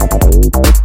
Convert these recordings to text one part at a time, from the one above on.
Música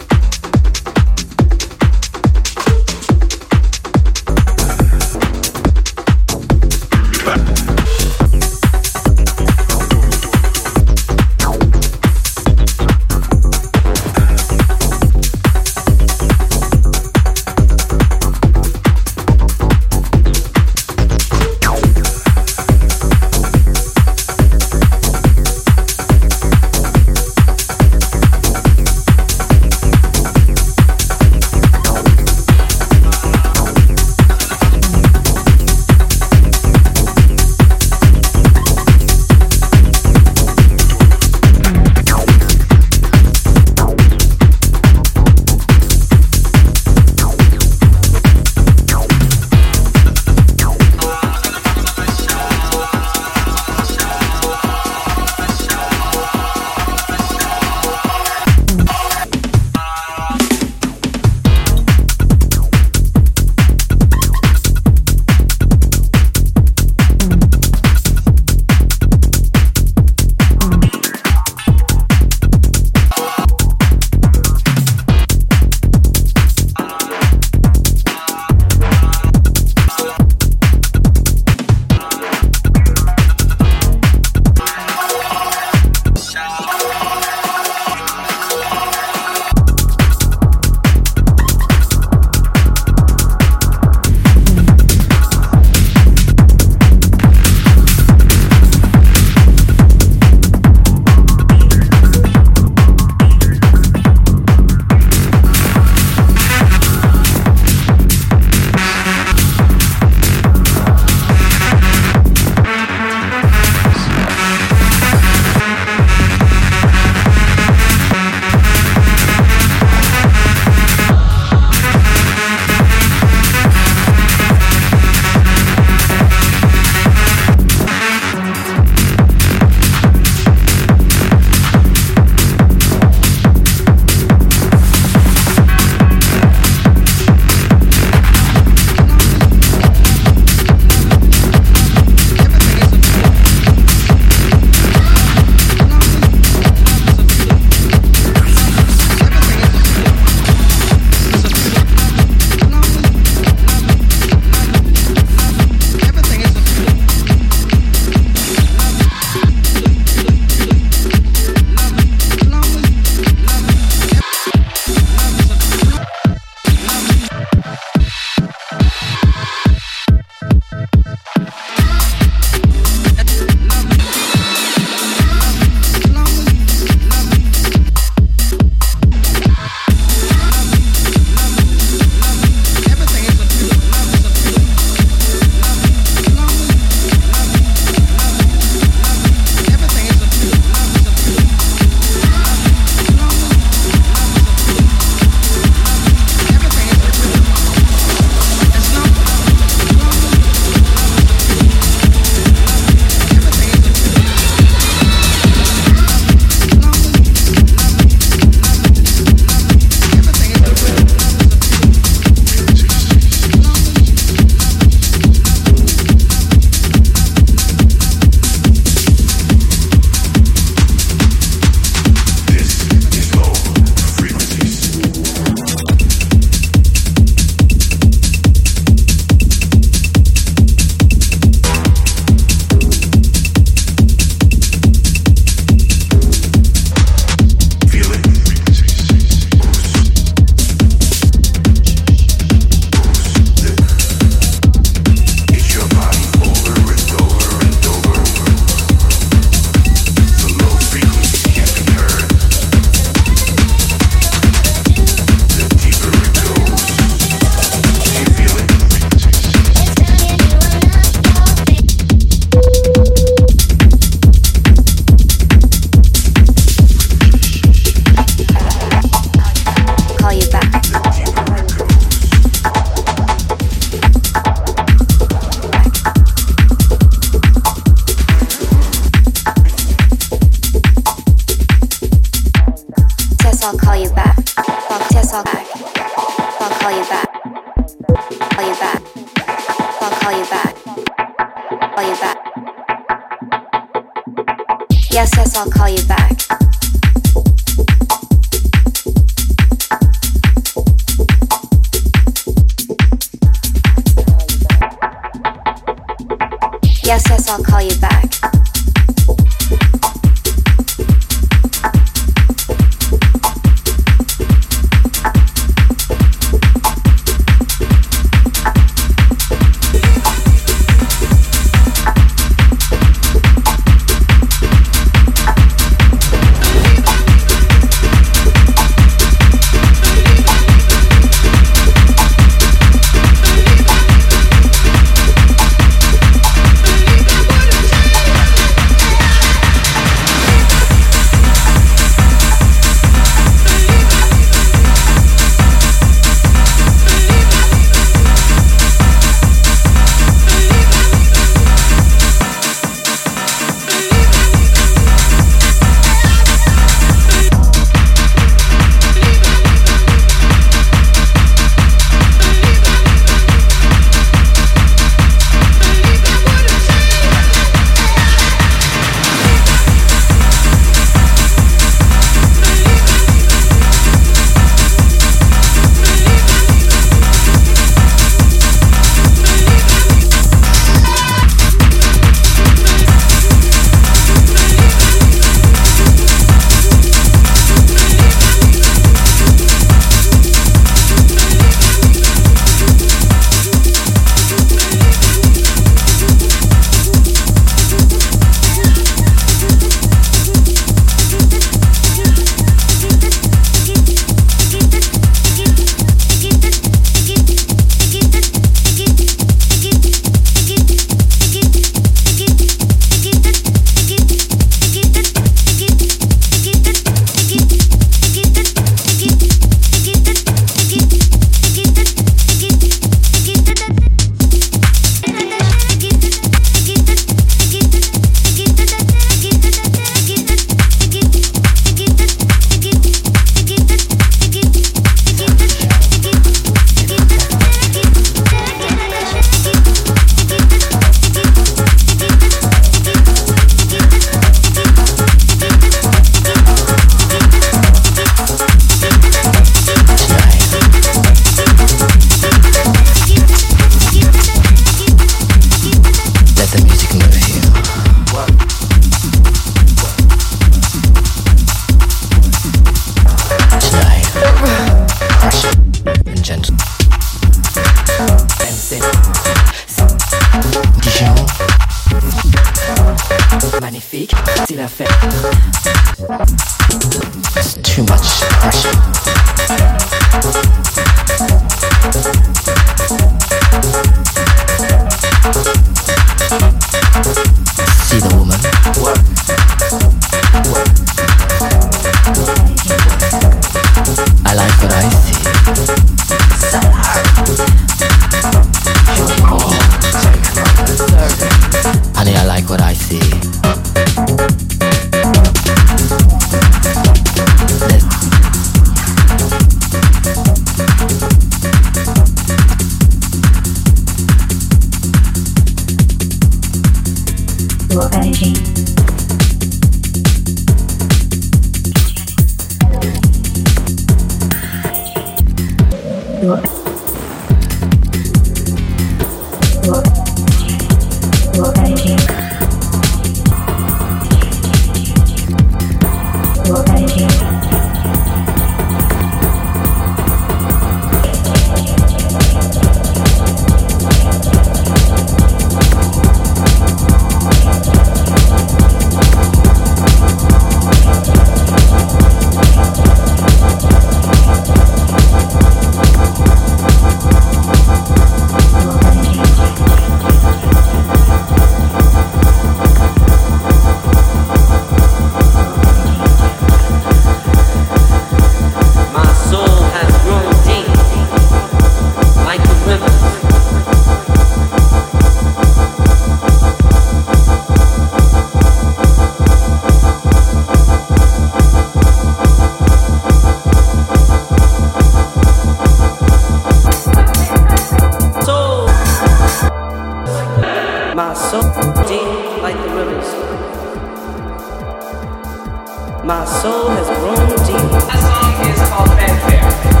My soul has grown deep. That song is called Fanfare.